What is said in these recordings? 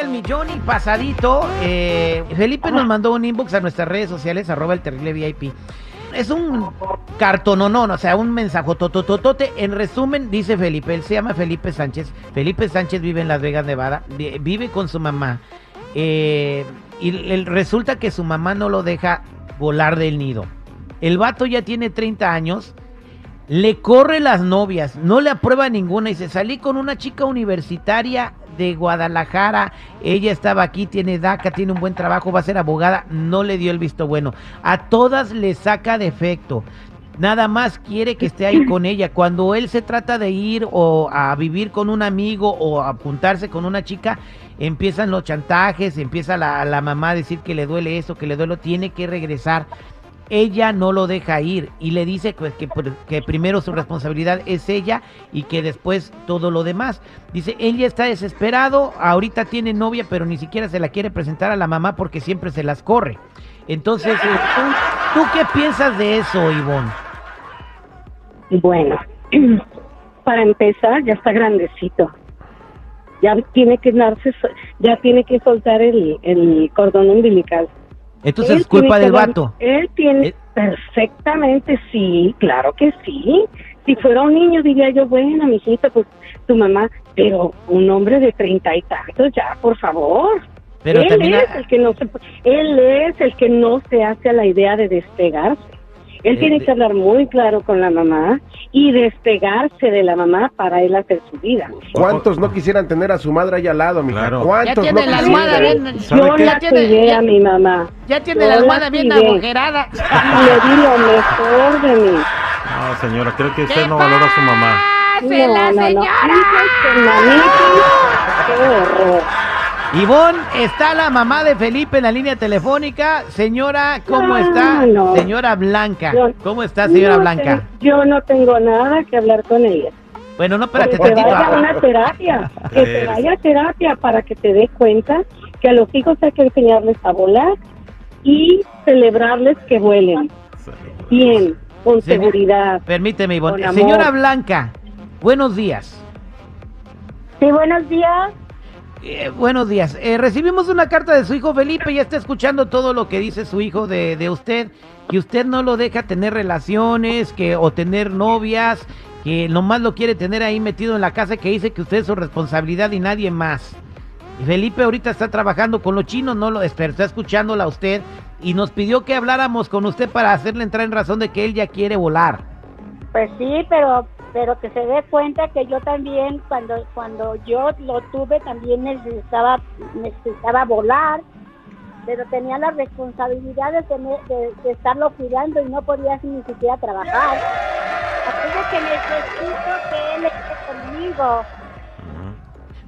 el millón y pasadito. Eh, Felipe nos mandó un inbox a nuestras redes sociales, arroba el terrible VIP. Es un cartononón, o sea, un mensaje totototote. En resumen, dice Felipe, él se llama Felipe Sánchez. Felipe Sánchez vive en Las Vegas, Nevada. vi- Vive con su mamá. Eh, y resulta que su mamá no lo deja volar del nido. El vato ya tiene 30 años. Le corre las novias, no le aprueba ninguna y se salí con una chica universitaria de Guadalajara. Ella estaba aquí, tiene DACA, tiene un buen trabajo, va a ser abogada. No le dio el visto bueno. A todas le saca defecto. Nada más quiere que esté ahí con ella. Cuando él se trata de ir o a vivir con un amigo o a apuntarse con una chica, empiezan los chantajes, empieza la, la mamá a decir que le duele eso, que le duele, tiene que regresar ella no lo deja ir y le dice pues, que, pr- que primero su responsabilidad es ella y que después todo lo demás. Dice, ella está desesperado, ahorita tiene novia, pero ni siquiera se la quiere presentar a la mamá porque siempre se las corre. Entonces, eh, ¿tú, qué piensas de eso, Ivonne? Bueno, para empezar, ya está grandecito. Ya tiene que darse, ya tiene que soltar el, el cordón umbilical. Entonces Él es culpa del vato. Él tiene Eh. perfectamente, sí, claro que sí. Si fuera un niño diría yo, bueno, mijita, pues tu mamá, pero un hombre de treinta y tantos, ya, por favor. Pero él también es el que no se, él es el que no se hace a la idea de despegarse. Él Eh, tiene de- que hablar muy claro con la mamá y despegarse de la mamá para él hacer su vida. ¿Cuántos no quisieran tener a su madre ahí al lado, mija? Claro. Ya ¿Cuántos tiene no la almohada bien, ¿Sabe Yo qué? la Ya cuidé ya- a mi mamá. ya tiene Yo la la almohada bien agujerada. Y le di lo mejor de mí. No, señora, creo que usted no valora a su mamá. ¡Pase la señora! De mamitis, qué horror. Ivonne, está la mamá de Felipe en la línea telefónica. Señora, ¿cómo No, está? no. Señora Blanca. Yo- ¿Cómo está, señora No Blanca? yo no tengo nada que hablar con ella. Bueno, no, espérate que tantito. vaya a una terapia, que se Eres- vaya a terapia para que te des cuenta que a los hijos hay que enseñarles a volar y celebrarles que vuelen bien, con Señor- seguridad. Permíteme, Ivonne. Señora Blanca, buenos días. Sí, buenos días. Eh, buenos días. Eh, recibimos una carta de su hijo Felipe, ya está escuchando todo lo que dice su hijo de, de usted, que usted no lo deja tener relaciones, que o tener novias, que nomás lo quiere tener ahí metido en la casa, que dice que usted es su responsabilidad y nadie más. Y Felipe ahorita está trabajando con los chinos, no lo espera, está escuchándola a usted y nos pidió que habláramos con usted para hacerle entrar en razón de que él ya quiere volar. Pues sí, pero pero que se dé cuenta que yo también cuando cuando yo lo tuve también necesitaba necesitaba volar, pero tenía la responsabilidad de tener de, de estarlo cuidando y no podía ni siquiera trabajar. Así que necesito que él esté conmigo.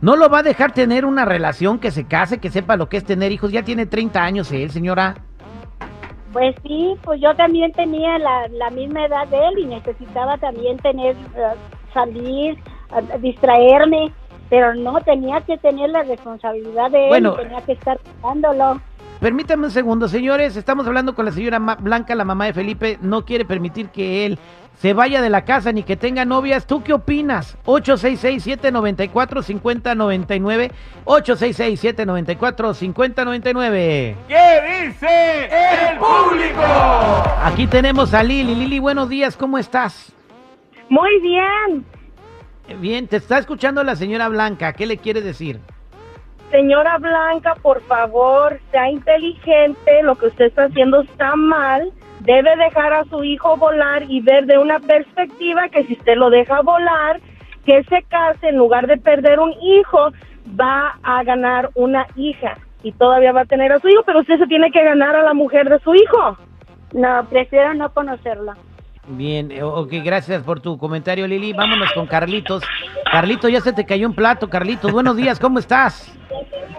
¿No lo va a dejar tener una relación, que se case, que sepa lo que es tener hijos? Ya tiene 30 años él, señora. Pues sí, pues yo también tenía la, la misma edad de él y necesitaba también tener, eh, salir, distraerme, pero no, tenía que tener la responsabilidad de él Bueno. y tenía que estar cuidándolo. Permítame un segundo, señores. Estamos hablando con la señora Ma- Blanca, la mamá de Felipe. No quiere permitir que él se vaya de la casa ni que tenga novias. ¿Tú qué opinas? 866-794-5099. 866-794-5099. ¿Qué dice el público? Aquí tenemos a Lili. Lili, buenos días. ¿Cómo estás? Muy bien. Bien, te está escuchando la señora Blanca. ¿Qué le quiere decir? Señora Blanca, por favor, sea inteligente, lo que usted está haciendo está mal. Debe dejar a su hijo volar y ver de una perspectiva que si usted lo deja volar, que se case, en lugar de perder un hijo, va a ganar una hija y todavía va a tener a su hijo, pero usted se tiene que ganar a la mujer de su hijo. No, prefiero no conocerla. Bien, eh, ok, gracias por tu comentario, Lili. Vámonos con Carlitos. Carlitos, ya se te cayó un plato, Carlitos. Buenos días, ¿cómo estás?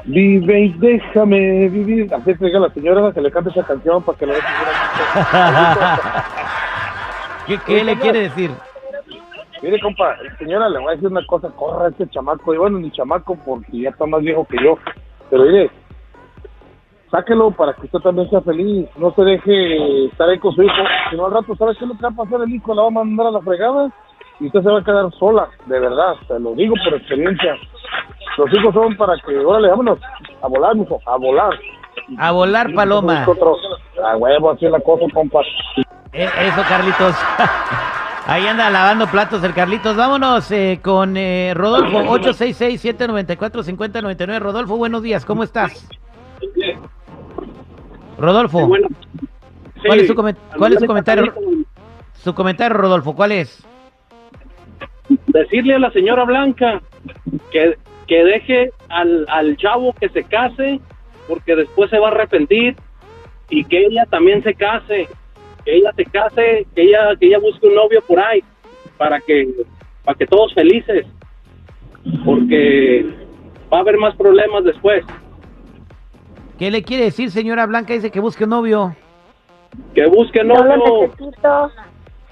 Vive y déjame vivir. Así que diga la señora que le cante esa canción para que deje ¿Qué, qué le quiere decir? Mire, compa, señora, le voy a decir una cosa, corra a este chamaco. Y bueno, ni chamaco porque ya está más viejo que yo. Pero mire, sáquelo para que usted también sea feliz. No se deje estar ahí con su hijo. Si no, al rato, ¿sabe qué es lo que va a pasar? El hijo la va a mandar a la fregada y usted se va a quedar sola, de verdad. Se lo digo por experiencia. Los hijos son para que, órale, vámonos a volar, mijo, a volar. A volar paloma. Nosotros, a huevo, así es la cosa, compa. Eh, Eso, Carlitos. Ahí anda lavando platos el Carlitos. Vámonos eh, con eh, Rodolfo, 866-794-5099. Rodolfo, buenos días, ¿cómo estás? Rodolfo, Bueno, ¿cuál es su, comen- cuál es su comentario? Su comentario, Rodolfo, ¿cuál es? Decirle a la señora Blanca que, que deje al, al chavo que se case, porque después se va a arrepentir, y que ella también se case, que ella se case, que ella, que ella busque un novio por ahí, para que, para que todos felices, porque va a haber más problemas después. ¿Qué le quiere decir, señora Blanca? Dice que busque un novio. Que busque novio.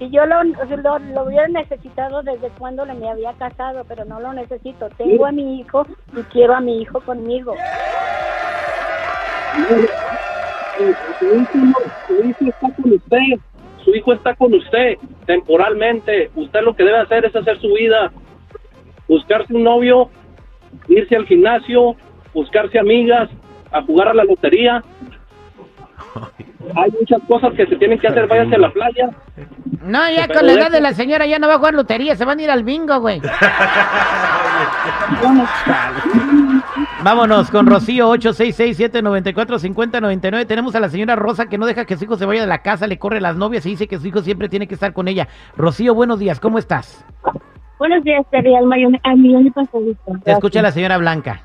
Si yo lo, lo, lo hubiera necesitado desde cuando le me había casado, pero no lo necesito. Tengo a mi hijo y quiero a mi hijo conmigo. su hijo, no- su hijo está con usted, su hijo está con usted temporalmente. Usted lo que debe hacer es hacer su vida, buscarse un novio, irse al gimnasio, buscarse amigas, a jugar a la lotería. Hay muchas cosas que se tienen que hacer. Váyase a la playa. No, ya con la edad de la señora ya no va a jugar lotería, se van a ir al bingo, güey. Vámonos con Rocío, 866-794-5099. Tenemos a la señora Rosa que no deja que su hijo se vaya de la casa, le corre las novias y dice que su hijo siempre tiene que estar con ella. Rocío, buenos días, ¿cómo estás? Buenos días, Terry, al millón, al millón y pasadito. Te escucha la señora Blanca.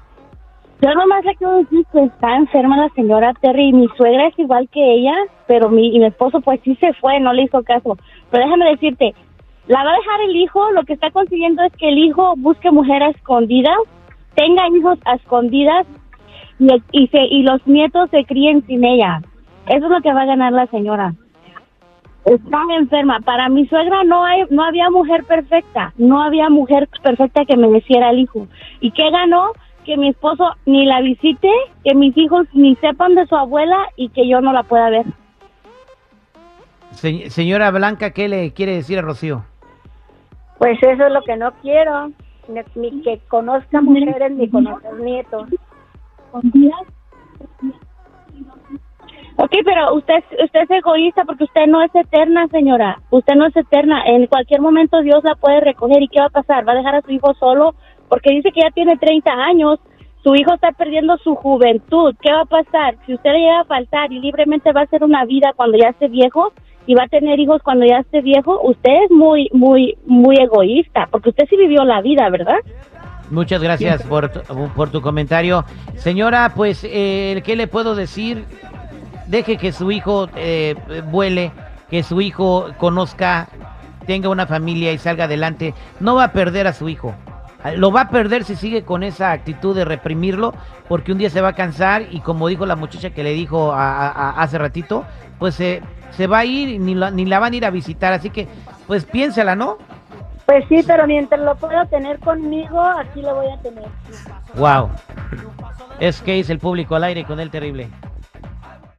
Yo nomás le quiero decir que está enferma la señora Terry mi suegra es igual que ella, pero mi, y mi esposo pues sí se fue, no le hizo caso. Pero déjame decirte, la va a dejar el hijo, lo que está consiguiendo es que el hijo busque mujer a escondidas, tenga hijos a escondidas y, y, se, y los nietos se críen sin ella. Eso es lo que va a ganar la señora. Está enferma. Para mi suegra no hay, no había mujer perfecta, no había mujer perfecta que mereciera el hijo. ¿Y qué ganó? Que mi esposo ni la visite, que mis hijos ni sepan de su abuela y que yo no la pueda ver. Se- señora Blanca, ¿qué le quiere decir a Rocío? Pues eso es lo que no quiero. Ni, ni que conozca mujeres ni conocer nietos. Ok, pero usted, usted es egoísta porque usted no es eterna, señora. Usted no es eterna. En cualquier momento Dios la puede recoger. ¿Y qué va a pasar? ¿Va a dejar a su hijo solo? Porque dice que ya tiene 30 años. Su hijo está perdiendo su juventud. ¿Qué va a pasar? Si usted le llega a faltar y libremente va a hacer una vida cuando ya esté viejo y va a tener hijos cuando ya esté viejo, usted es muy, muy, muy egoísta porque usted sí vivió la vida, ¿verdad? Muchas gracias por tu, por tu comentario. Señora, pues, eh, ¿qué le puedo decir? Deje que su hijo eh, vuele, que su hijo conozca, tenga una familia y salga adelante. No va a perder a su hijo. Lo va a perder si sigue con esa actitud de reprimirlo, porque un día se va a cansar y como dijo la muchacha que le dijo a- hace ratito, pues se se va a ir y ni la, ni la van a ir a visitar. Así que, pues piénsela, ¿no? Pues sí, pero mientras lo pueda tener conmigo, aquí lo voy a tener. Wow. Es que es el público al aire con el terrible.